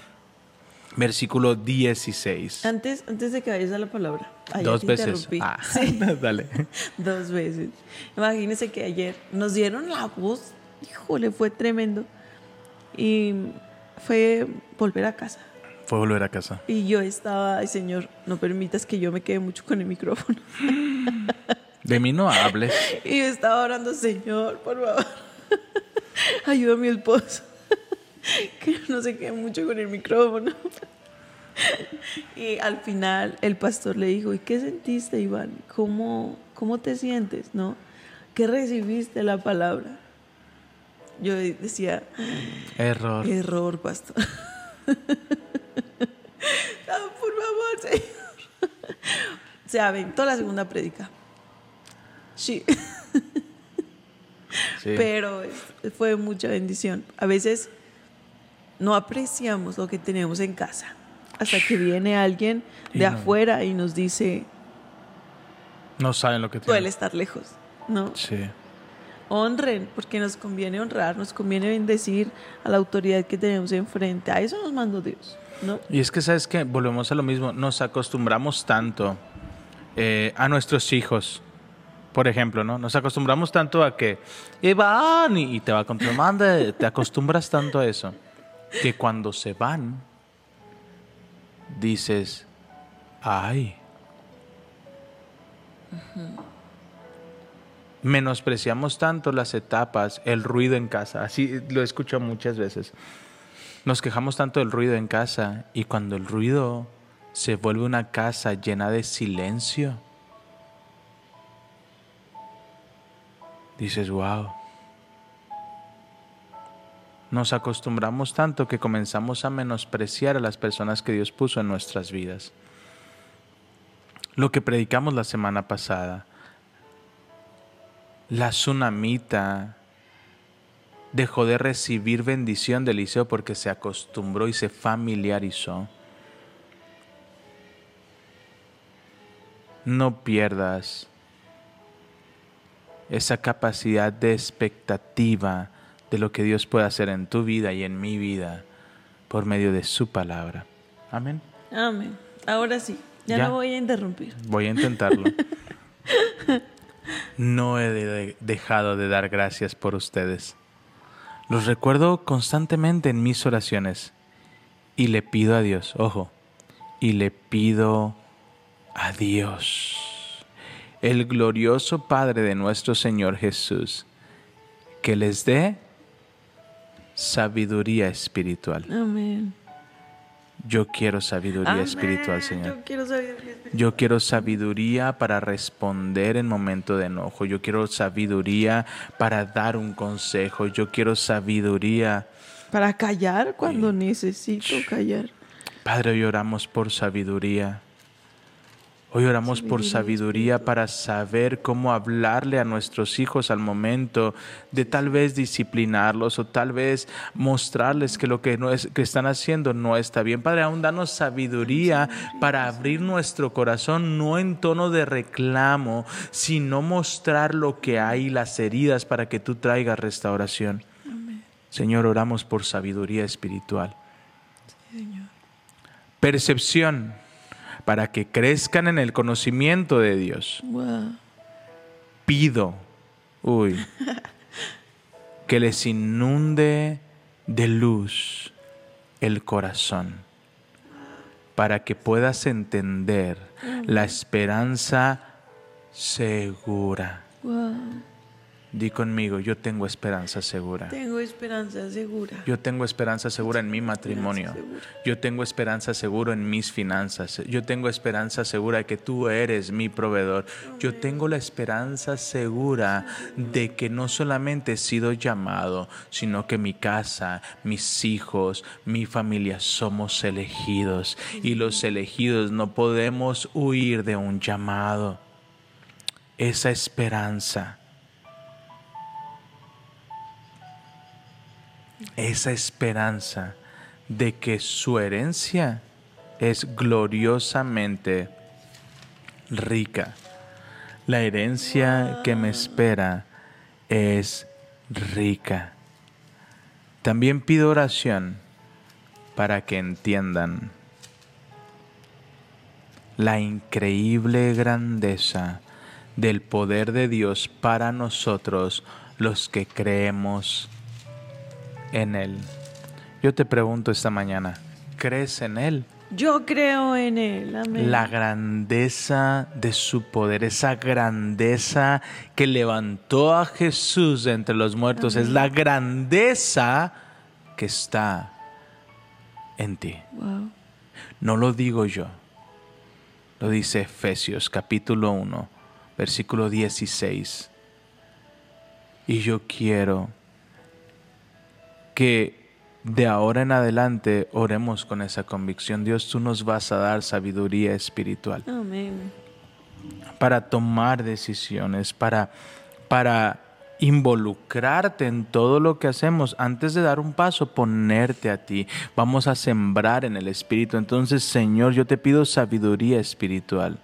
S4: versículo 16.
S3: Antes, antes de que vayas a la palabra. Ya
S4: Dos
S3: te
S4: veces. Ah,
S3: Sí,
S4: dale.
S3: dos veces. Imagínense que ayer nos dieron la voz, híjole, fue tremendo. Y fue volver a casa.
S4: Fue volver a casa.
S3: Y yo estaba, ay Señor, no permitas que yo me quede mucho con el micrófono.
S4: De mí no hables.
S3: Y yo estaba orando, Señor, por favor, ayuda a mi esposo, que no se quede mucho con el micrófono. Y al final el pastor le dijo, ¿y qué sentiste, Iván? ¿Cómo, cómo te sientes? ¿No? ¿Qué recibiste la palabra? Yo decía,
S4: Error.
S3: error, pastor. Ah, por favor, Señor. Se aventó la segunda prédica. Sí.
S4: Sí.
S3: pero fue mucha bendición. A veces no apreciamos lo que tenemos en casa hasta que viene alguien
S4: Y
S3: de
S4: no.
S3: afuera y nos dice,
S4: No saben lo que
S3: duele
S4: tienen.
S3: estar lejos, ¿no?
S4: Sí.
S3: Honren, porque nos conviene honrar, nos conviene bendecir a la autoridad que tenemos enfrente. A eso nos mandó Dios, ¿no?
S4: Y es que, ¿sabes que Volvemos a lo mismo. Nos acostumbramos tanto eh, a nuestros hijos. Por ejemplo, ¿no? Nos acostumbramos tanto a que Iván y, te va con tu manda, te acostumbras tanto a eso que cuando se van dices, ay. Menospreciamos tanto las etapas, el ruido en casa. Así lo he escuchado muchas veces. Nos quejamos tanto del ruido en casa y cuando el ruido se vuelve una casa llena de silencio, dices, wow. Nos acostumbramos tanto que comenzamos a menospreciar a las personas que Dios puso en nuestras vidas. Lo que predicamos la semana pasada, la tsunamita dejó de recibir bendición del Eliseo porque se acostumbró y se familiarizó. No pierdas esa capacidad de expectativa de lo que Dios puede hacer en tu vida y en mi vida por medio de su palabra. Amén.
S3: Amén. Ahora sí, ya,
S4: Ya.
S3: no voy a interrumpir.
S4: Voy a intentarlo. No he de- dejado de dar gracias por ustedes. Los recuerdo constantemente en mis oraciones y le pido a Dios, ojo, y le pido a Dios, el glorioso Padre de nuestro Señor Jesús, que les dé sabiduría espiritual.
S3: Amén.
S4: Yo quiero sabiduría
S3: Amén.
S4: espiritual, Señor.
S3: Yo quiero sabiduría.
S4: Yo quiero sabiduría para responder en momento de enojo. Yo quiero sabiduría para dar un consejo. Yo quiero sabiduría.
S3: Para callar cuando necesito callar.
S4: Padre, hoy oramos por sabiduría. Hoy oramos por sabiduría para saber cómo hablarle a nuestros hijos al momento de tal vez disciplinarlos o tal vez mostrarles que lo que, no es, que están haciendo no está bien. Padre, aún danos sabiduría para abrir nuestro corazón, no en tono de reclamo, sino mostrar lo que hay, las heridas, para que tú traigas restauración. Señor, oramos por sabiduría espiritual. percepción, para que crezcan en el conocimiento de Dios.
S3: Wow.
S4: Pido, uy, que les inunde de luz el corazón, para que puedas entender la esperanza segura.
S3: Wow.
S4: Di conmigo, yo tengo esperanza segura.
S3: Tengo esperanza segura.
S4: Yo tengo esperanza segura en mi matrimonio. Yo tengo esperanza segura en mis finanzas. Yo tengo esperanza segura de que tú eres mi proveedor. Yo tengo la esperanza segura de que no solamente he sido llamado, sino que mi casa, mis hijos, mi familia somos elegidos. Y los elegidos no podemos huir de un llamado. Esa esperanza. Esa esperanza de que su herencia es gloriosamente rica. La herencia que me espera es rica. También pido oración para que entiendan la increíble grandeza del poder de Dios para nosotros los que creemos en Él. Yo te pregunto esta mañana, ¿crees en Él?
S3: Yo creo en Él. Amén.
S4: La grandeza de su poder, esa grandeza que levantó a Jesús de entre los muertos, es la grandeza que está en ti.
S3: Wow.
S4: No lo digo yo, lo dice Efesios capítulo 1, versículo 16. Y yo quiero que de ahora en adelante oremos con esa convicción. Dios, tú nos vas a dar sabiduría espiritual
S3: Amén.
S4: para tomar decisiones, para, para involucrarte en todo lo que hacemos. Antes de dar un paso, ponerte a ti. Vamos a sembrar en el Espíritu. Entonces, Señor, yo te pido sabiduría espiritual.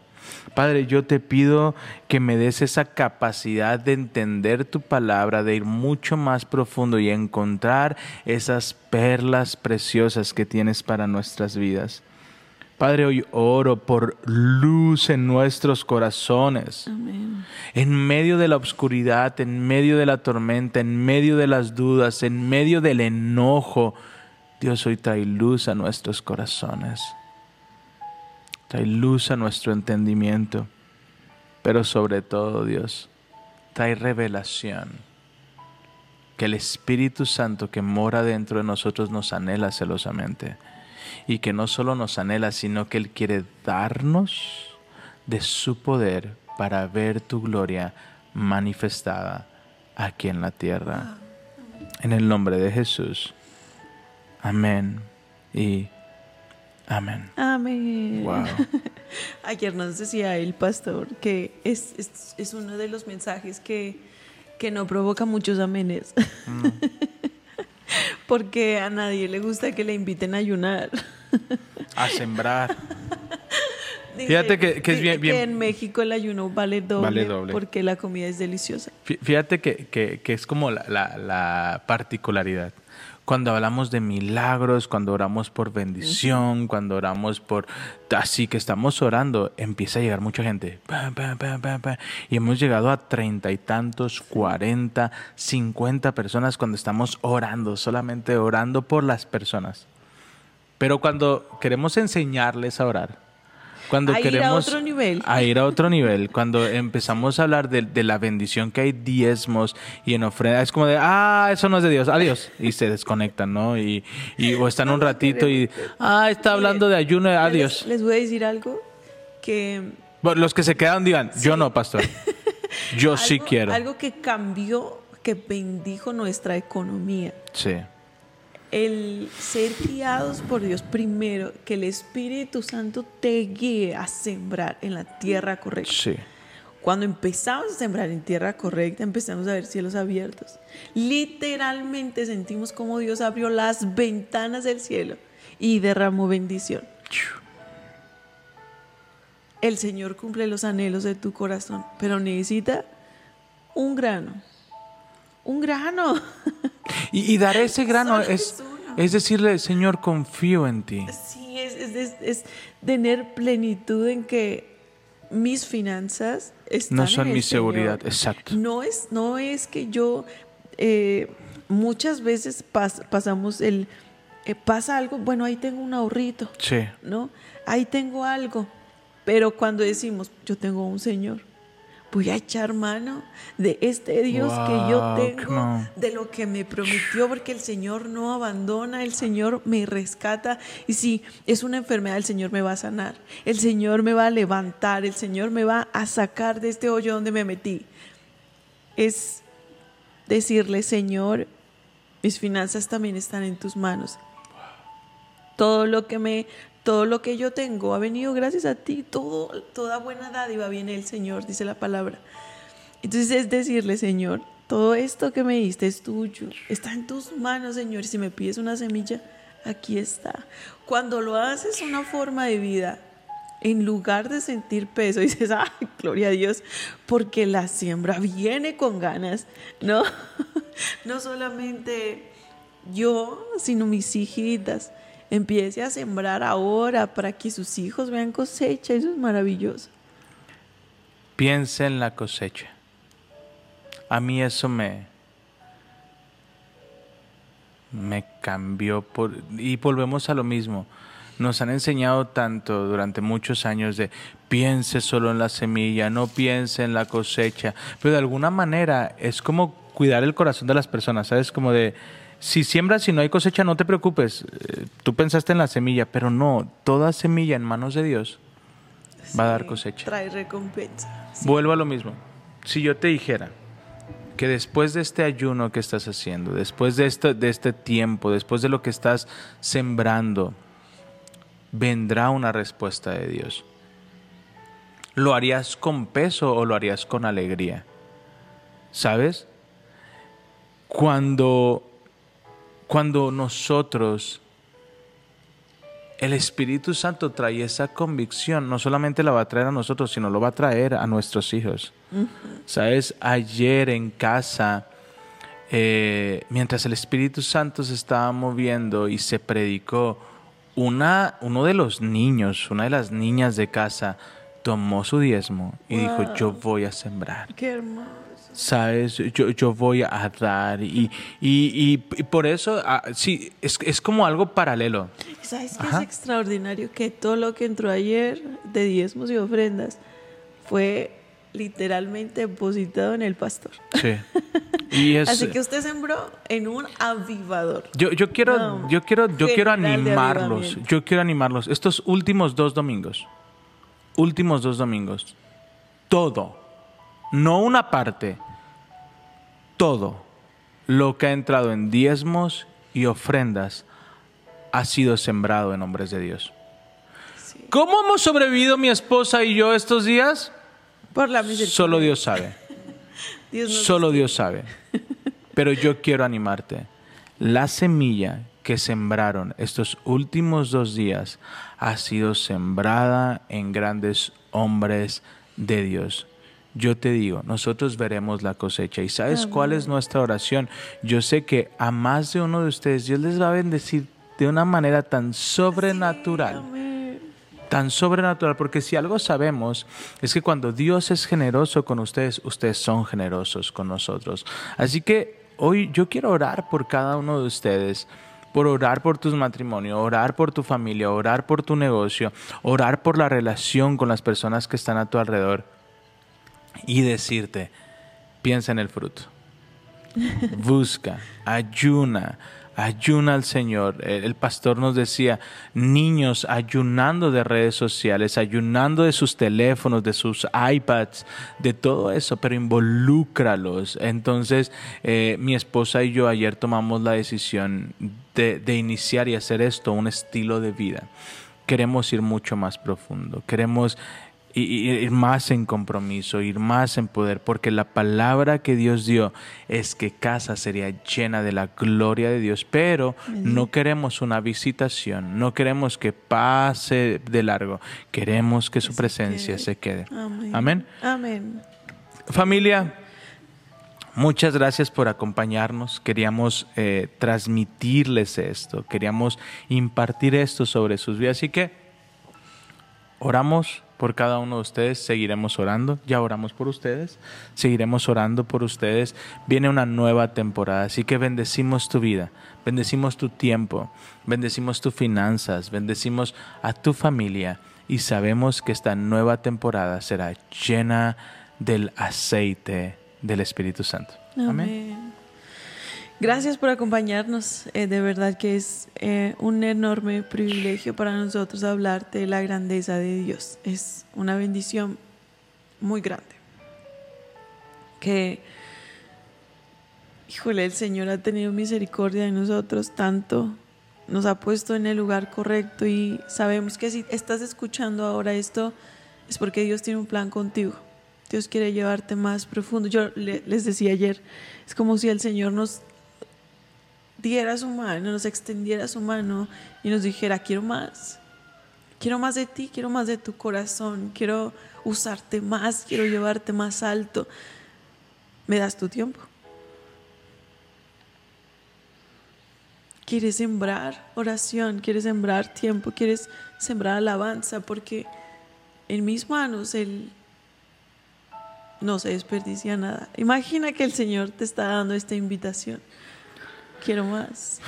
S4: Padre, yo te pido que me des esa capacidad de entender tu palabra, de ir mucho más profundo y encontrar esas perlas preciosas que tienes para nuestras vidas. Padre, hoy oro por luz en nuestros corazones.
S3: Amén.
S4: En medio de la oscuridad, en medio de la tormenta, en medio de las dudas, en medio del enojo, Dios hoy trae luz a nuestros corazones. Trae luz a nuestro entendimiento. Pero sobre todo, Dios, trae revelación. Que el Espíritu Santo que mora dentro de nosotros nos anhela celosamente. Y que no solo nos anhela, sino que Él quiere darnos de su poder para ver tu gloria manifestada aquí en la tierra. En el nombre de Jesús. Amén y amén.
S3: Amén.
S4: Wow.
S3: Ayer nos decía el pastor que es, es, es uno de los mensajes que, que no provoca muchos amenes.
S4: Mm.
S3: Porque a nadie le gusta que le inviten a ayunar.
S4: A sembrar.
S3: Dice
S4: Fíjate que- que es bien- bien-
S3: en México el ayuno vale doble,
S4: Vale doble.
S3: porque la comida es deliciosa.
S4: Fí- Fíjate que, que- que es como la, la- la particularidad. Cuando hablamos de milagros, cuando oramos por bendición, cuando oramos por... Así que estamos orando, empieza a llegar mucha gente. Y hemos llegado a treinta y tantos, cuarenta, cincuenta personas cuando estamos orando, solamente orando por las personas. Pero cuando queremos enseñarles a orar, cuando
S3: A ir a
S4: queremos
S3: otro nivel.
S4: a ir a otro nivel, cuando empezamos a hablar de, de la bendición que hay diezmos y en ofrenda, es como de, ah, eso no es de Dios, adiós, y se desconectan, ¿no? Y, y o están un ratito y, ah, está hablando de ayuno, adiós.
S3: Les, les voy a decir algo que
S4: Bueno, los que se quedan digan, yo no, pastor, yo sí quiero.
S3: Algo que cambió, que bendijo nuestra economía.
S4: Sí,
S3: El ser guiados por Dios primero, que el Espíritu Santo te guíe a sembrar en la tierra correcta.
S4: sí.
S3: Cuando empezamos a sembrar en tierra correcta, empezamos a ver cielos abiertos. Literalmente sentimos como Dios abrió las ventanas del cielo y derramó bendición. El Señor cumple los anhelos de tu corazón, pero necesita un grano. Un grano.
S4: Y, y dar ese grano
S3: Solo
S4: es,
S3: es
S4: decirle, Señor, confío en ti.
S3: Sí, es, es es, tener plenitud en que mis finanzas están
S4: No son
S3: en el
S4: mi seguridad, exacto.
S3: No es, no es que yo eh, muchas veces pas- pasamos el eh, pasa algo, bueno, ahí tengo un ahorrito,
S4: Sí.
S3: ¿no? Ahí tengo algo. Pero cuando decimos, yo tengo un Señor, voy a echar mano de este Dios que yo tengo, de lo que me prometió, porque el Señor no abandona, el Señor me rescata. Y si es una enfermedad, el Señor me va a sanar, el Señor me va a levantar, el Señor me va a sacar de este hoyo donde me metí. Es decirle, Señor, mis finanzas también están en tus manos. Todo lo que me todo lo que yo tengo ha venido gracias a ti, todo toda buena dádiva viene del Señor, dice la palabra. Entonces es decirle, Señor, todo esto que me diste es tuyo, está en tus manos, Señor, y si me pides una semilla, aquí está. Cuando lo haces una forma de vida, en lugar de sentir peso, dices, ay, gloria a Dios, porque la siembra viene con ganas, ¿no? No solamente yo, sino mis hijitas. Empiece a sembrar ahora para que sus hijos vean cosecha, eso es maravilloso.
S4: Piensa en la cosecha. A mí eso me me cambió por y volvemos a lo mismo. Nos han enseñado tanto durante muchos años de piense solo en la semilla, no piense en la cosecha, pero de alguna manera es como cuidar el corazón de las personas, ¿sabes? Como de si siembras y no hay cosecha, no te preocupes. Eh, Tú pensaste en la semilla, pero no, toda semilla en manos de Dios va a dar cosecha.
S3: Trae recompensa. Sí.
S4: Vuelvo a lo mismo. Si yo te dijera que después de este ayuno que estás haciendo, después de este, de este tiempo, después de lo que estás sembrando, vendrá una respuesta de Dios. ¿Lo harías con peso o lo harías con alegría? ¿Sabes? Cuando, cuando nosotros el Espíritu Santo trae esa convicción, no solamente la va a traer a nosotros, sino lo va a traer a nuestros hijos. Sabes, ayer en casa, eh, mientras el Espíritu Santo se estaba moviendo y se predicó, una, uno de los niños, una de las niñas de casa, tomó su diezmo y dijo, yo voy a sembrar.
S3: Qué hermoso.
S4: ¿Sabes? Yo, yo voy a dar y, y, y- y por eso, ah, sí, es, es como algo paralelo.
S3: ¿Sabes qué es extraordinario? Que todo lo que entró ayer de diezmos y ofrendas fue literalmente depositado en el pastor.
S4: Sí. Y es,
S3: Así que usted sembró en un avivador.
S4: yo, yo quiero,
S3: No,
S4: yo quiero, yo quiero animarlos. Yo quiero animarlos. Estos últimos dos domingos, últimos dos domingos, todo, no una parte, todo lo que ha entrado en diezmos y ofrendas ha sido sembrado en hombres de Dios.
S3: Sí.
S4: ¿Cómo hemos sobrevivido mi esposa y yo estos días?
S3: Por la misericordia.
S4: Solo Dios sabe.
S3: Dios
S4: Solo Dios sabe. Pero yo quiero animarte. La semilla que sembraron estos últimos dos días ha sido sembrada en grandes hombres de Dios. Yo te digo, nosotros veremos la cosecha. ¿Y sabes cuál es nuestra oración? Yo sé que a más de uno de ustedes Dios les va a bendecir de una manera tan sobrenatural tan sobrenatural, porque si algo sabemos es que cuando Dios es generoso con ustedes, ustedes son generosos con nosotros. Así que hoy yo quiero orar por cada uno de ustedes, por orar por tus matrimonios, orar por tu familia, orar por tu negocio, orar por la relación con las personas que están a tu alrededor y decirte, piensa en el fruto busca, ayuna, ayuna al Señor. El, pastor nos decía, niños ayunando de redes sociales, ayunando de sus teléfonos, de sus iPads, de todo eso, pero involúcralos. Entonces, eh, mi esposa y yo ayer tomamos la decisión de, de iniciar y hacer esto un estilo de vida. Queremos ir mucho más profundo, queremos ir más en compromiso, ir más en poder, porque la palabra que Dios dio es que casa sería llena de la gloria de Dios, pero no queremos una visitación, no queremos que pase de largo, queremos que su
S3: se
S4: presencia se quede.
S3: Amén.
S4: Amén.
S3: Amén.
S4: Familia, muchas gracias por acompañarnos. Queríamos eh, transmitirles esto, queríamos impartir esto sobre sus vidas. Así que Oramos por cada uno de ustedes, seguiremos orando, ya oramos por ustedes, seguiremos orando por ustedes. Viene una nueva temporada, así que bendecimos tu vida, bendecimos tu tiempo, bendecimos tus finanzas, bendecimos a tu familia y sabemos que esta nueva temporada será llena del aceite del Espíritu Santo. Amén.
S3: Amén. Gracias por acompañarnos. Eh, de verdad que es eh, un enorme privilegio para nosotros hablarte de la grandeza de Dios. Es una bendición muy grande. Que, híjole, el Señor ha tenido misericordia de nosotros tanto. Nos ha puesto en el lugar correcto y sabemos que si estás escuchando ahora esto es porque Dios tiene un plan contigo. Dios quiere llevarte más profundo. Yo le- les decía ayer, es como si el Señor nos su mano, nos extendiera su mano y nos dijera, quiero más. Quiero más de ti, quiero más de tu corazón, quiero usarte más, quiero llevarte más alto. ¿Me das tu tiempo? ¿Quieres sembrar oración? ¿Quieres sembrar tiempo? ¿Quieres sembrar alabanza? Porque en mis manos Él no se desperdicia nada. Imagina que el Señor te está dando esta invitación. Quiero más.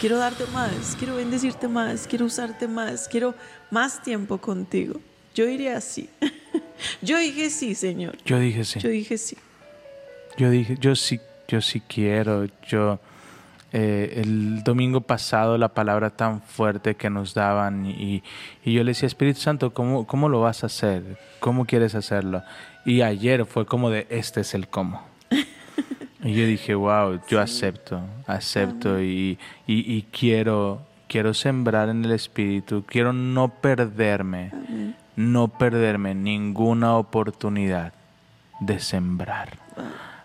S3: Quiero darte más. Quiero bendecirte más. Quiero usarte más. Quiero más tiempo contigo. Yo iría así. Yo dije sí, Señor.
S4: Yo dije sí.
S3: Yo dije sí.
S4: Yo dije, yo sí, yo sí quiero. Yo eh, el domingo pasado la palabra tan fuerte que nos daban y, y yo le decía Espíritu Santo, ¿cómo, ¿cómo lo vas a hacer? ¿Cómo quieres hacerlo? Y ayer fue como de este es el cómo. Y yo dije, wow, yo acepto, acepto y, y, y quiero, quiero sembrar en el Espíritu, quiero no perderme, no perderme ninguna oportunidad de sembrar.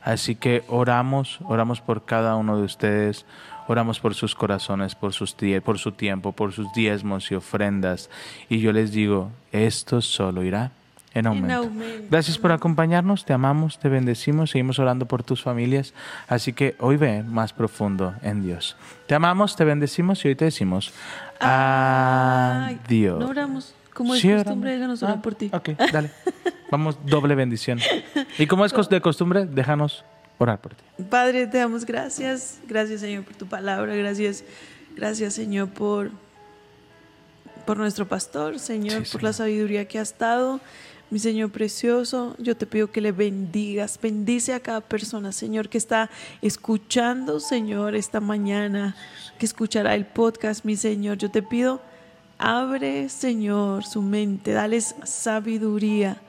S4: Así que oramos, oramos por cada uno de ustedes, oramos por sus corazones, por, sus por su tiempo, por sus diezmos y ofrendas. Y yo les digo, esto solo irá en aumento.
S3: aumento.
S4: Gracias por acompañarnos, te amamos, te bendecimos, seguimos orando por tus familias. Así que hoy ve más profundo en Dios. Te amamos, te bendecimos y hoy te decimos
S3: Ay,
S4: adiós.
S3: No oramos. Como es
S4: Sí,
S3: costumbre, déjanos orar
S4: Ah,
S3: por ti.
S4: Ok, dale. Vamos, doble bendición. Y como es de costumbre, déjanos orar por ti.
S3: Padre, te damos gracias. Gracias, Señor, por tu palabra. Gracias, gracias, Señor, por, por nuestro pastor, Señor,
S4: Sí,
S3: por la
S4: Señor.
S3: sabiduría que has dado. Mi Señor precioso, yo te pido que le bendigas. Bendice a cada persona, Señor, que está escuchando, Señor, esta mañana, que escuchará el podcast, mi Señor. Yo te pido, abre, Señor, su mente, dales sabiduría.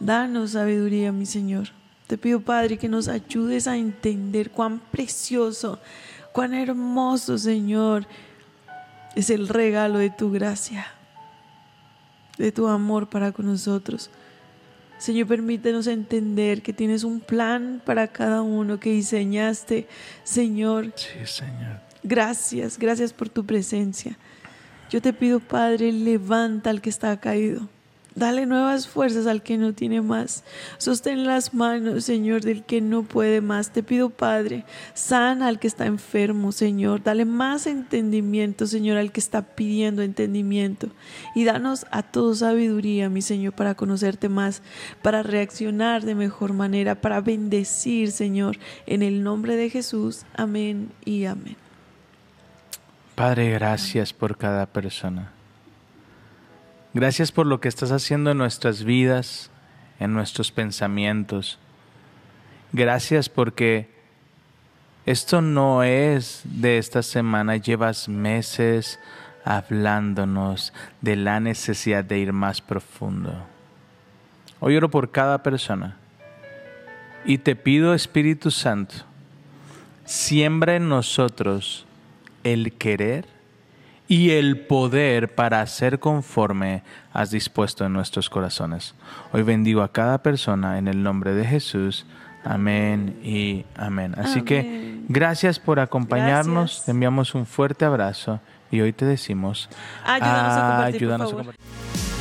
S3: Danos sabiduría, mi Señor. Te pido, Padre, que nos ayudes a entender cuán precioso, cuán hermoso, Señor, es el regalo de tu gracia, de tu amor para con nosotros. Señor, permítenos entender que tienes un plan para cada uno que diseñaste. Señor,
S4: Sí, Señor.
S3: Gracias, gracias por tu presencia. Yo te pido, Padre, levanta al que está caído. Dale nuevas fuerzas al que no tiene más. Sostén las manos, Señor, del que no puede más. Te pido, Padre, sana al que está enfermo, Señor. Dale más entendimiento, Señor, al que está pidiendo entendimiento. Y danos a todos sabiduría, mi Señor, para conocerte más, para reaccionar de mejor manera, para bendecir, Señor, en el nombre de Jesús. Amén y amén.
S4: Padre, gracias por cada persona. Gracias por lo que estás haciendo en nuestras vidas, en nuestros pensamientos. Gracias porque esto no es de esta semana, llevas meses hablándonos de la necesidad de ir más profundo. Hoy oro por cada persona y te pido, Espíritu Santo, siembra en nosotros el querer y el poder para hacer conforme has dispuesto en nuestros corazones. Hoy bendigo a cada persona en el nombre de Jesús. Amén y amén. Así que gracias por acompañarnos.
S3: Gracias.
S4: Te enviamos un fuerte abrazo y hoy te decimos
S3: Ayúdanos a compartir, por
S4: a compartir.